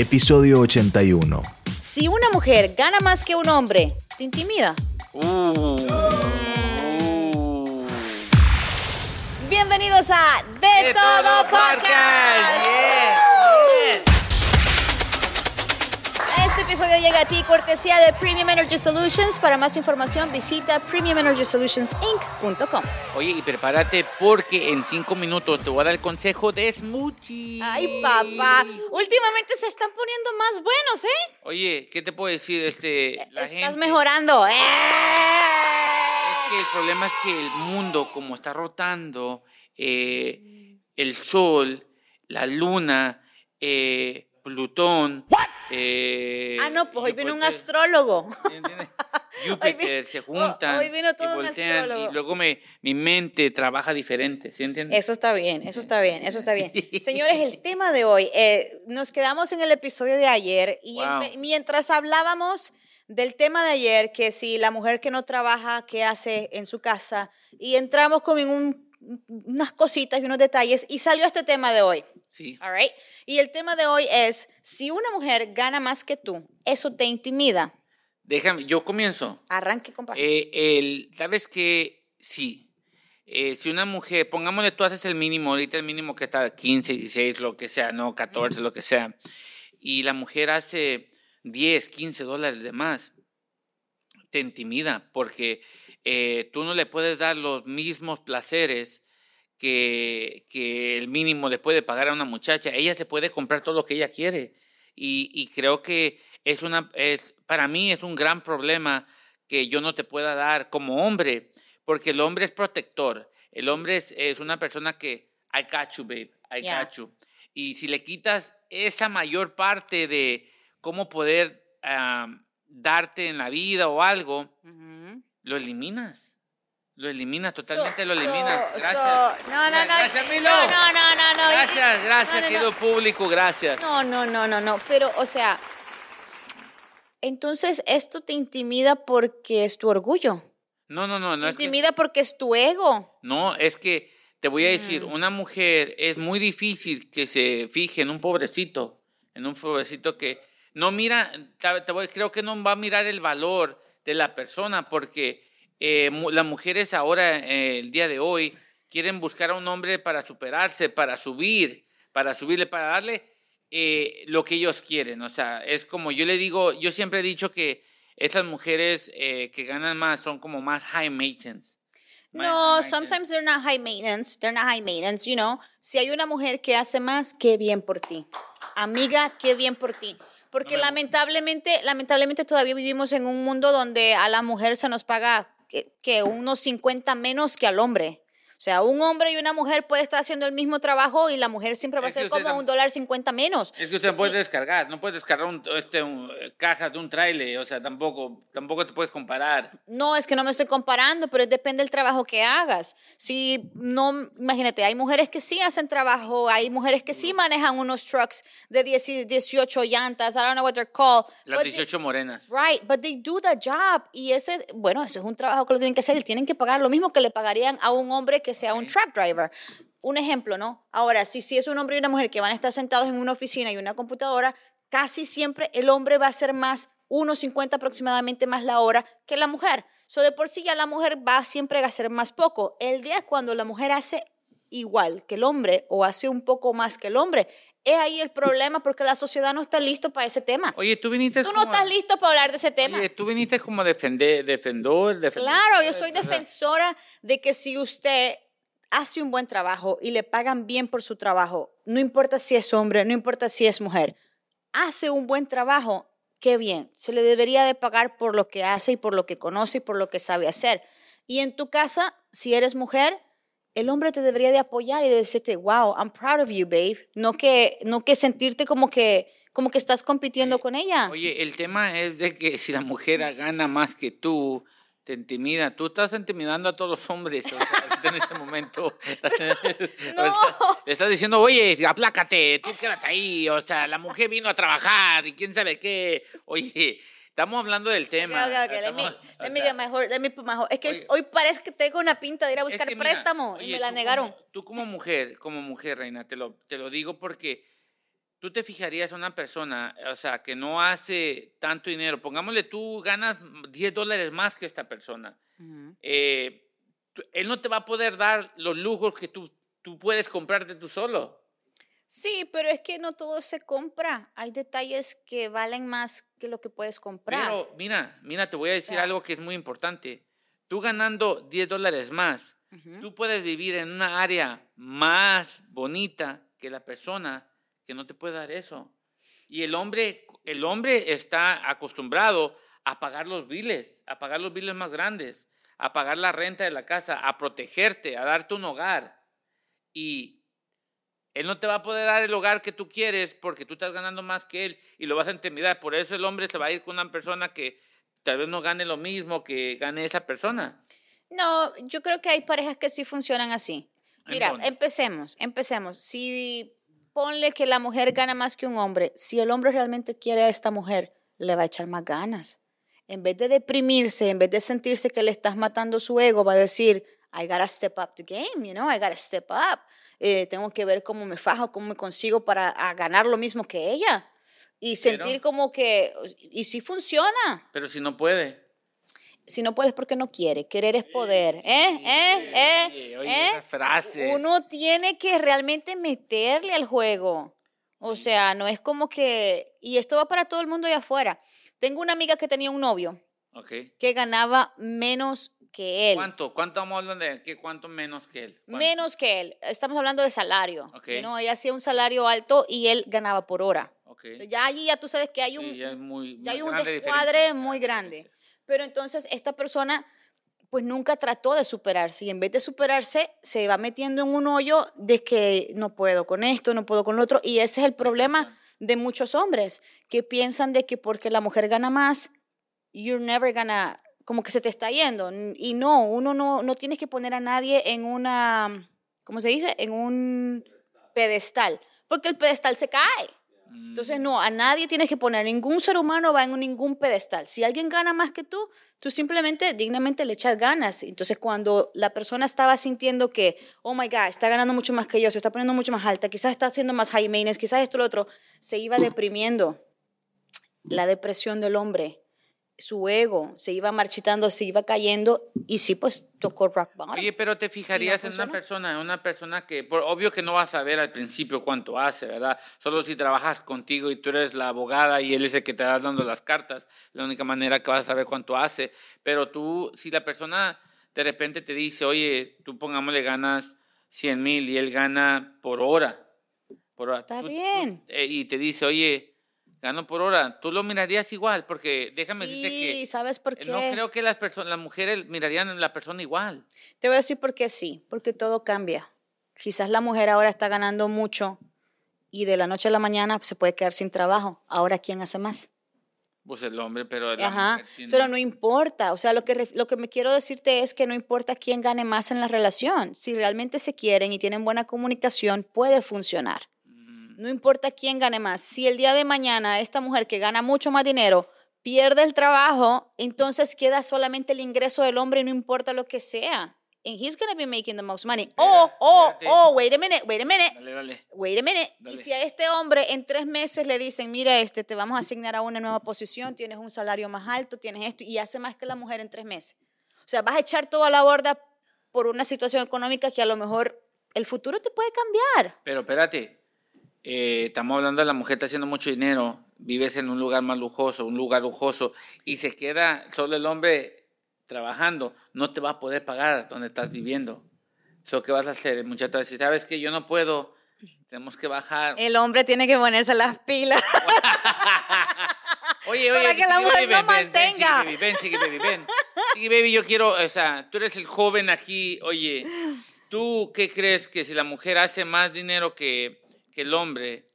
episodio 81. Si una mujer gana más que un hombre, ¿te intimida? Uh. Bienvenidos a De, Todo, Podcast. Este episodio llega a ti cortesía de Premium Energy Solutions. Para más información visita premiumenergysolutionsinc.com. Oye, y prepárate porque en cinco minutos te voy a dar el consejo de smoothie. Ay, papá. Últimamente se están poniendo más buenos, ¿eh? Oye, ¿qué te puedo decir? Este, la Estás gente- mejorando. ¡Eh! Es que el problema es que el mundo, como está rotando, eh, el sol, la luna, eh, Plutón. Eh, Ah, no, pues hoy vino un astrólogo. Júpiter se juntan. hoy vino todo y un voltean, astrólogo. Y luego me, mi mente trabaja diferente, ¿sí entiendes? Eso está bien, eso está bien, eso está bien. Señores, el tema de hoy, eh, nos quedamos en el episodio de ayer y Wow. empe- mientras hablábamos del tema de ayer, que si la mujer que no trabaja, ¿qué hace en su casa? Y entramos como en un- unas cositas y unos detalles y salió este tema de hoy. Sí. All right? Y el tema de hoy es, si una mujer gana más que tú, ¿eso te intimida? Déjame, yo comienzo. Arranque, compadre. Eh, el, ¿Sabes qué? Sí. Eh, si una mujer, pongámosle, tú haces el mínimo, ahorita el mínimo que está 15, 16, lo que sea, no, 14, lo que sea, y la mujer hace 10, 15 dólares de más, te intimida porque eh, tú no le puedes dar los mismos placeres que, que el mínimo le puede pagar a una muchacha. Ella se puede comprar todo lo que ella quiere. Y, y creo que es una, es, para mí es un gran problema que yo no te pueda dar como hombre, porque el hombre es protector. El hombre es, es una persona que, I got you, babe, I Yeah. got you. Y si le quitas esa mayor parte de cómo poder ah, darte en la vida o algo, lo eliminas. Lo eliminas, So- totalmente lo eliminas. so- Gracias. no, no, no. Gracias, Milo. No, no, no, no. Gracias, gracias, No, no, no. querido público, gracias. No, no, no, no, no. Pero, o sea, entonces esto te intimida porque es tu orgullo. No, no, no, no te es que- intimida porque es tu ego. No, es que te voy a decir, Mm. una mujer es muy difícil que se fije en un pobrecito, en un pobrecito que no mira, te voy- creo que no va a mirar el valor de la persona porque eh, las mujeres ahora, eh, el día de hoy, quieren buscar a un hombre para superarse, para subir, para subirle, para darle eh, lo que ellos quieren. O sea, es como yo le digo, yo siempre he dicho que estas mujeres eh, que ganan más son como más high maintenance. No, high maintenance. sometimes they're not high maintenance. They're not high maintenance, you know. Si hay una mujer que hace más, qué bien por ti. Amiga, qué bien por ti. Porque lamentablemente, lamentablemente todavía vivimos en un mundo donde a la mujer se nos paga que, que unos 50 menos que al hombre. O sea, un hombre y una mujer puede estar haciendo el mismo trabajo y la mujer siempre va a Es que ser como un dólar 50 menos. Es que usted no puede descargar, no puedes descargar un, este, un, eh, cajas de un trailer, o sea, tampoco, tampoco te puedes comparar. No, es que no me estoy comparando, pero depende del trabajo que hagas. Si no, imagínate, hay mujeres que sí hacen trabajo, hay mujeres que sí manejan unos trucks de 10 18 llantas, I don't know what they're called. Las but they- 18 morenas. Right, but they do the job. Y ese, bueno, ese es un trabajo que lo tienen que hacer y tienen que pagar lo mismo que le pagarían a un hombre que sea un truck driver. Un ejemplo, ¿no? Ahora, si, si es un hombre y una mujer que van a estar sentados en una oficina y una computadora, casi siempre el hombre va a ser más, 1.50 aproximadamente más la hora que la mujer. So de por sí ya la mujer va siempre a hacer más poco. El día cuando la mujer hace igual que el hombre o hace un poco más que el hombre, es ahí el problema porque la sociedad no está listo para ese tema. Oye, tú viniste Tú no estás listo para hablar de ese tema. Oye, tú viniste como defender, defendor, defender. Claro, yo soy defensora de que si usted hace un buen trabajo y le pagan bien por su trabajo, no importa si es hombre, no importa si es mujer, hace un buen trabajo, qué bien, se le debería de pagar por lo que hace y por lo que conoce y por lo que sabe hacer. Y en tu casa, si eres mujer, el hombre te debería de apoyar y de decirte, wow, I'm proud of you, babe. No que, no que sentirte como que, como que estás compitiendo con ella. Oye, el tema es de que si la mujer gana más que tú, te intimida. Tú estás intimidando a todos los hombres o sea, en este momento. Le estás diciendo, oye, aplácate, tú quédate ahí. O sea, la mujer vino a trabajar y quién sabe qué. Oye, estamos hablando del tema. Okay, okay, okay. Let me, estamos- let me get my let me put my Es que Oye. hoy parece que tengo una pinta de ir a es buscar que mira, préstamo y oye, me la tú negaron. como- tú como mujer, como mujer, reina, te lo, te lo digo porque tú te fijarías a una persona, o sea, que no hace tanto dinero, pongámosle tú ganas 10 dólares más que esta persona, Ujú. eh, tú- él no te va a poder dar los lujos que tú, tú puedes comprarte tú solo. Sí, pero es que no todo se compra. Hay detalles que valen más que lo que puedes comprar. Pero mira, mira, te voy a decir algo que es muy importante. Tú ganando 10 dólares más, tú puedes vivir en una área más bonita que la persona que no te puede dar eso. Y el hombre, el hombre está acostumbrado a pagar los biles, a pagar los biles más grandes, a pagar la renta de la casa, a protegerte, a darte un hogar. Y él no te va a poder dar el hogar que tú quieres porque tú estás ganando más que él y lo vas a intimidar. Por eso el hombre se va a ir con una persona que tal vez no gane lo mismo que gane esa persona. No, yo creo que hay parejas que sí funcionan así. ¿En Mira, empecemos, empecemos. Si ponle que la mujer gana más que un hombre, si el hombre realmente quiere a esta mujer, le va a echar más ganas. En vez de deprimirse, en vez de sentirse que le estás matando su ego, va a decir, I gotta step up the game, you know, I gotta step up. Eh, tengo que ver cómo me fajo, cómo me consigo para ganar lo mismo que ella. Y sentir Pero- como que, y si funciona. Pero si no puede. Si no puedes porque no quiere. Querer es poder. ¿Eh? ¿Eh? ¿Eh? Oye, ¿Eh? esa frase. Uno tiene que realmente meterle al juego. O sea, no es como que... Y esto va para todo el mundo allá afuera. Tengo una amiga que tenía un novio Ok. que ganaba menos que él. ¿Cuánto? ¿Cuánto vamos hablando de qué? ¿Cuánto menos que él? ¿Cuánto? Menos que él. Estamos hablando de salario. Ok. ¿no? Ella hacía un salario alto y él ganaba por hora. Ok. Entonces, Ya allí ya tú sabes que hay un, Sí, ya es muy, ya muy hay un descuadre diferencia. muy grande. Pero entonces esta persona pues nunca trató de superarse y en vez de superarse se va metiendo en un hoyo de que no puedo con esto, no puedo con lo otro y ese es el problema de muchos hombres que piensan de que porque la mujer gana más, you're never gonna, como que se te está yendo. Y no, uno no, no tienes que poner a nadie en una, ¿cómo se dice? En un pedestal, porque el pedestal se cae. Entonces, no, a nadie tienes que poner, ningún ser humano va en ningún pedestal. Si alguien gana más que tú, tú simplemente dignamente le echas ganas. Entonces, cuando la persona estaba sintiendo que, oh my God, está ganando mucho más que yo, se está poniendo mucho más alta, quizás está haciendo más high maintenance, quizás esto lo otro, se iba deprimiendo. La depresión del hombre, su ego, se iba marchitando, se iba cayendo y sí, pues tocó rock bottom. Oye, pero te fijarías en una persona, en una persona que, por, obvio que no vas a ver al principio cuánto hace, ¿verdad? Solo si trabajas contigo y tú eres la abogada y él es el que te va dando las cartas, la única manera que vas a saber cuánto hace. Pero tú, si la persona de repente te dice, oye, tú pongámosle ganas 100 mil y él gana por hora, por hora. Está tú- tú- bien. eh, y te dice, oye, gano por hora, tú lo mirarías igual, porque déjame sí, decirte que ¿sabes por qué? no creo que las personas, las mujeres mirarían a la persona igual. Te voy a decir por qué sí, porque todo cambia. Quizás la mujer ahora está ganando mucho y de la noche a la mañana se puede quedar sin trabajo. Ahora, ¿quién hace más? Pues el hombre, pero la Ajá, mujer tiene- pero no importa. O sea, lo que, lo que me quiero decirte es que no importa quién gane más en la relación. Si realmente se quieren y tienen buena comunicación, puede funcionar. No importa quién gane más. Si el día de mañana esta mujer que gana mucho más dinero pierde el trabajo, entonces queda solamente el ingreso del hombre, no importa lo que sea. And he's going to be making the most money. Oh, oh, oh, wait a minute, wait a minute. Dale, dale. Wait a minute. Dale. Y si a este hombre en tres meses le dicen, mira, este, te vamos a asignar a una nueva posición, tienes un salario más alto, tienes esto, y hace más que la mujer en tres meses. O sea, vas a echar todo a la borda por una situación económica que a lo mejor el futuro te puede cambiar. Pero espérate, eh, estamos hablando de la mujer está haciendo mucho dinero, vives en un lugar más lujoso, un lugar lujoso, y se queda solo el hombre trabajando, no te va a poder pagar donde estás viviendo. So, ¿Qué vas a hacer? El muchacho decir, ¿sabes que Yo no puedo, tenemos que bajar. El hombre tiene que ponerse las pilas. Oye, para oye, que la mujer no mantenga. Ven, ven, Chiqui Baby, ven. Chiqui Baby, yo quiero, o sea, tú eres el joven aquí, oye, ¿tú qué crees que si la mujer hace más dinero que, que el hombre,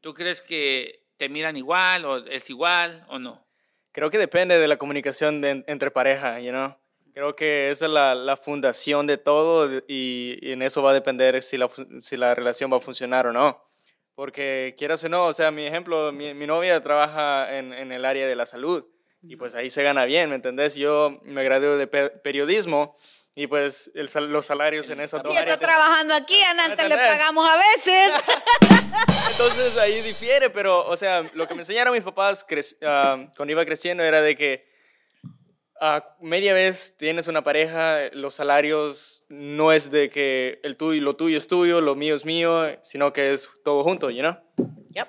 tú crees que te miran igual o es igual o no? Creo que depende de la comunicación de- entre pareja, you know? Creo que esa es la, la fundación de todo y, y en eso va a depender si la, si la relación va a funcionar o no. Porque quieras o no, o sea, mi ejemplo, mi, mi novia trabaja en, en el área de la salud y pues ahí se gana bien, ¿me entendés? Yo me gradué de pe- periodismo y pues el los salarios en esas dos Y está áreas... te- trabajando aquí, a Nanta le pagamos a veces. Entonces ahí difiere, pero, o sea, lo que me enseñaron mis papás ah, cuando iba creciendo era de que ah, media vez tienes una pareja, los salarios no es de que el tuyo, lo tuyo es tuyo, lo mío es mío, sino que es todo junto, you know? Yep,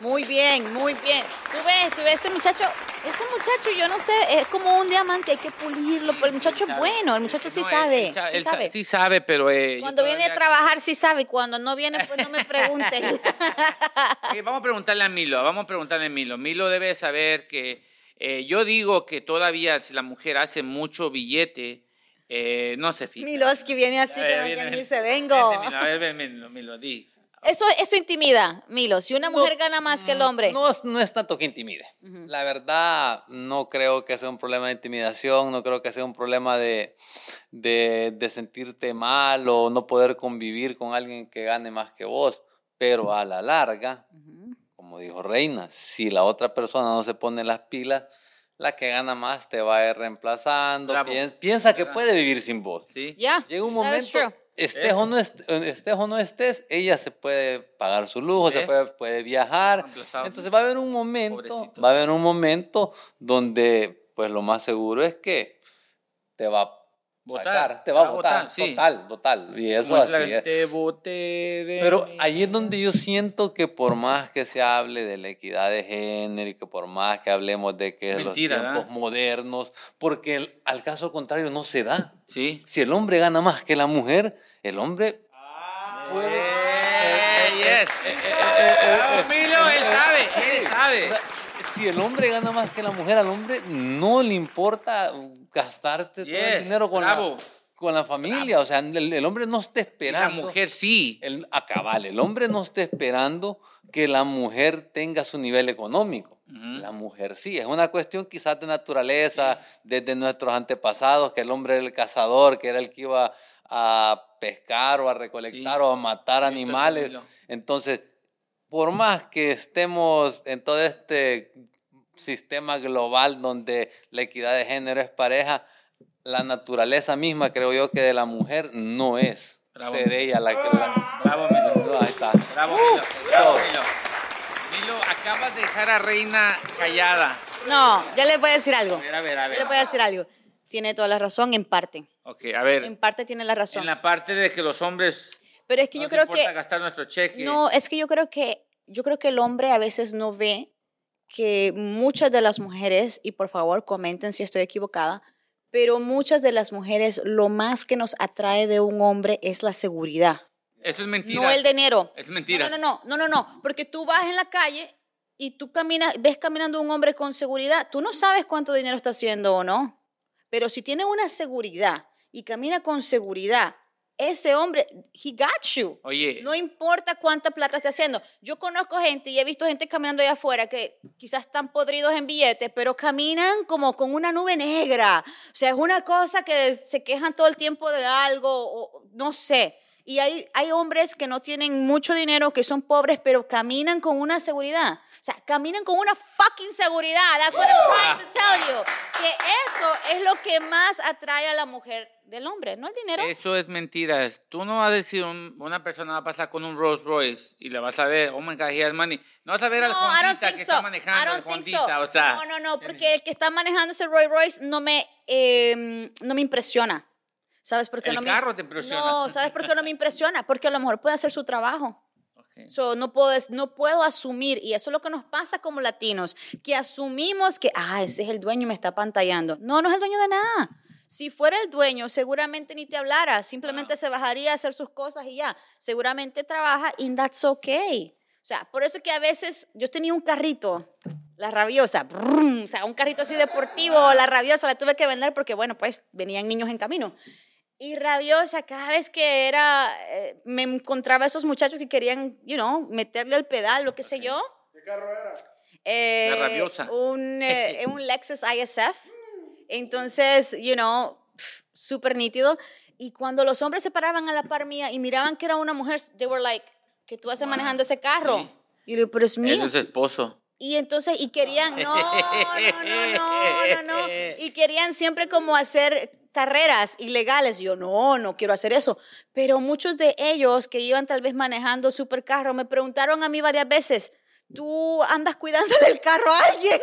Muy bien, muy bien. Tú ves, tú ves ese muchacho, ese muchacho, yo no sé, es como un diamante, hay que pulirlo, el muchacho es bueno, el muchacho sí No, sabe, él sí él sabe. Sí sabe, pero... eh, Cuando viene a trabajar sí sabe, cuando no viene pues no me preguntes. Ok, vamos a preguntarle a Milo, vamos a preguntarle a Milo. Milo debe saber que eh, yo digo que todavía si la mujer hace mucho billete, eh, no se fija. Miloski viene así ver, como viene, viene. dice, vengo. Milo, a ver, ven, Milo, Milo, di. Eso, eso intimida, Milo. Si una mujer gana más que el hombre. No, es- no es tanto que intimide. La verdad, no creo que sea un problema de intimidación, no creo que sea un problema de, de, de sentirte mal o no poder convivir con alguien que gane más que vos. Pero a la larga, como dijo Reina, si la otra persona no se pone las pilas, la que gana más te va a ir reemplazando. Bravo. Piens- piensa que puede vivir sin vos. ¿Sí? Ya. Llega un that is momento, true. Estés o, no est- estés o no estés, ella se puede pagar su lujo, se puede, puede viajar. Entonces va a haber un momento, Pobrecito. va a haber un momento donde, pues lo más seguro es que te va a Votar. te va a votar, sí. total, total. Y eso así es. De Pero mí. ahí es donde yo siento que por más que se hable de la equidad de género y que por más que hablemos de que los Mentira, tiempos ¿verdad? modernos, porque el- al caso contrario no se da. Sí. Si el hombre gana más que la mujer, el hombre puede... Yes. Bravo, Milo, él sabe, él O sabe. sea, si el hombre gana más que la mujer, al hombre no le importa gastarte todo el Yes, dinero con, bravo. la, con la familia. O sea, el, el hombre no está Y la esperando. mujer sí. El, a cabal, el hombre no está esperando que la mujer tenga su nivel económico. Ujú. La mujer sí, es una cuestión quizás de naturaleza, desde nuestros antepasados, que el hombre era el cazador, que era el que iba a pescar o a recolectar Sí. o a matar animales. Entonces, por más que estemos en todo este sistema global donde la equidad de género es pareja, la naturaleza misma, creo yo, que de la mujer no es Bravo. ser ella la que la... Bravo, Milo. Ahí está. Bravo, Milo. Bravo. Milo. Milo, acabas de dejar a Reina callada. No, ya le voy a decir algo. A ver, a ver, a ver. le voy a decir algo. Tiene toda la razón, en parte. Ok, a ver. En parte tiene la razón. En la parte de que los hombres Pero es que no yo creo que. gastar nuestro cheque. No, es que yo creo que. Yo creo que el hombre a veces no ve que muchas de las mujeres, y por favor comenten si estoy equivocada, pero muchas de las mujeres lo más que nos atrae de un hombre es la seguridad. Eso es mentira. No el dinero. Es mentira. No, no, no, no, no, no, porque tú vas en la calle y tú caminas, ves caminando un hombre con seguridad, tú no sabes cuánto dinero está haciendo o no, pero si tiene una seguridad y camina con seguridad, ese hombre, he got you. Oye, No importa cuánta plata esté haciendo. Yo conozco gente y he visto gente caminando allá afuera que quizás están podridos en billetes, pero caminan como con una nube negra. O sea, es una cosa que se quejan todo el tiempo de algo, o no sé. Y hay, hay hombres que no tienen mucho dinero, que son pobres, pero caminan con una seguridad. O sea, caminan con una fucking seguridad. That's what I'm trying to tell you. Que eso es lo que más atrae a la mujer del hombre, no el dinero. eso es mentira. Tú no vas a decir un- una persona va a pasar con un Rolls Royce y la vas a ver, oh my God, he has money. No vas a ver al No, I don't Hondita think que so. está manejando think Hondita, so. o sea. no, no, no, porque el que está manejando ese Roy Royce no me, eh, no me impresiona. ¿Sabes por qué El no me carro te impresiona. No, ¿sabes por qué no me impresiona? Porque a lo mejor puede hacer su trabajo. So, no, puedo, no puedo asumir, y eso es lo que nos pasa como latinos, que asumimos que, ah, ese es el dueño y me está pantallando. No, no es el dueño de nada. Si fuera el dueño, seguramente ni te hablara, simplemente se bajaría a hacer sus cosas y ya. Seguramente trabaja y that's okay. O sea, por eso que a veces yo tenía un carrito, la rabiosa, brum, o sea, un carrito así deportivo, la rabiosa, la tuve que vender porque, bueno, pues venían niños en camino. Y rabiosa, cada vez que era, eh, me encontraba esos muchachos que querían, you know, meterle el pedal, lo que sé yo. ¿Qué carro era? La rabiosa. Un, eh, un Lexus ISF. Entonces, you know, súper nítido. Y cuando los hombres se paraban a la par mía y miraban que era una mujer, they were like, ¿qué tú haces manejando ese carro? Sí. Y yo le digo, pero es mío. Él es su esposo. Y entonces, y querían, no, no, no, no, no, no. Y querían siempre como hacer carreras ilegales. Yo no, no quiero hacer eso. Pero muchos de ellos que iban tal vez manejando supercarro me preguntaron a mí varias veces, ¿tú andas cuidándole el carro a alguien?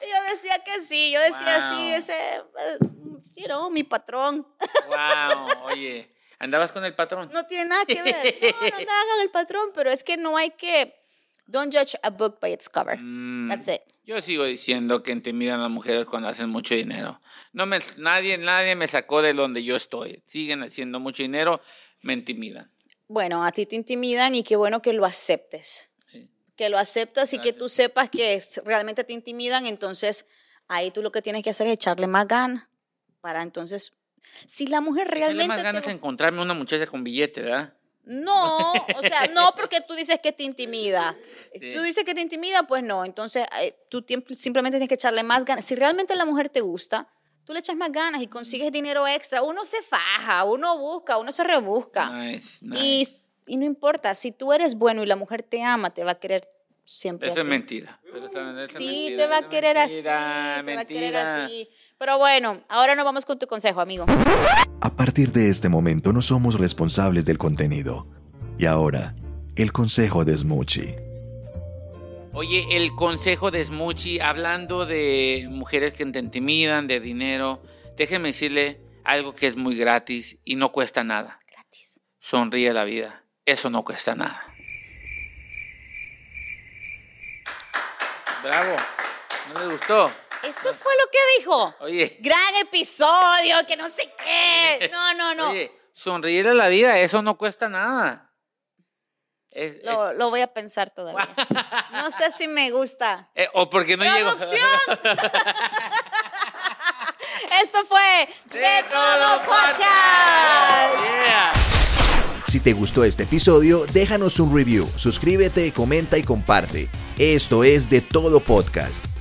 yo decía que sí, yo decía Wow. sí, ese, eh, you know, mi patrón. wow, oye, ¿andabas con el patrón? No tiene nada que ver. No, no andaba con el patrón, pero es que no hay que. Don't judge a book by its cover. Mm, That's it. Yo sigo diciendo que intimidan a las mujeres cuando hacen mucho dinero. No me, nadie, nadie me sacó de donde yo estoy. Siguen haciendo mucho dinero, me intimidan. Bueno, a ti te intimidan y qué bueno que lo aceptes. Sí. Que lo aceptas y que Gracias. tú sepas que realmente te intimidan, entonces ahí tú lo que tienes que hacer es echarle más ganas para entonces. Si la mujer Echarle realmente. más te ganas de encontrarme una muchacha con billete, ¿verdad? No, o sea, no porque tú dices que te intimida. Sí. Tú dices que te intimida, pues no. Entonces, eh, tú simplemente tienes que echarle más ganas. Si realmente la mujer te gusta, tú le echas más ganas y consigues dinero extra. Uno se faja, uno busca, uno se rebusca. Nice, nice. Y, y no importa, si tú eres bueno y la mujer te ama, te va a querer siempre Eso es así. mentira. pero es Sí, mentira, te va a es querer así, mentira, te va a querer mentira. así. Pero bueno, ahora nos vamos con tu consejo, amigo. A partir de este momento no somos responsables del contenido. Y ahora, el consejo de Smoochie. Oye, el consejo de Smoochie, hablando de mujeres que te intimidan, de dinero, déjeme decirle algo que es muy gratis y no cuesta nada. Gratis. Sonríe la vida. Eso no cuesta nada. Bravo. ¿No le gustó? Eso fue lo que dijo. Oye. Gran episodio, que no sé qué. No, no, no. Oye, sonreír a la vida, eso no cuesta nada. Es- es- Lo, lo voy a pensar todavía. No sé si me gusta. eh, o porque no llegó. ¡Producción! Esto fue De Todo Podcast. Yeah. Si te gustó este episodio, déjanos un review, suscríbete, comenta y comparte. Esto es De Todo Podcast.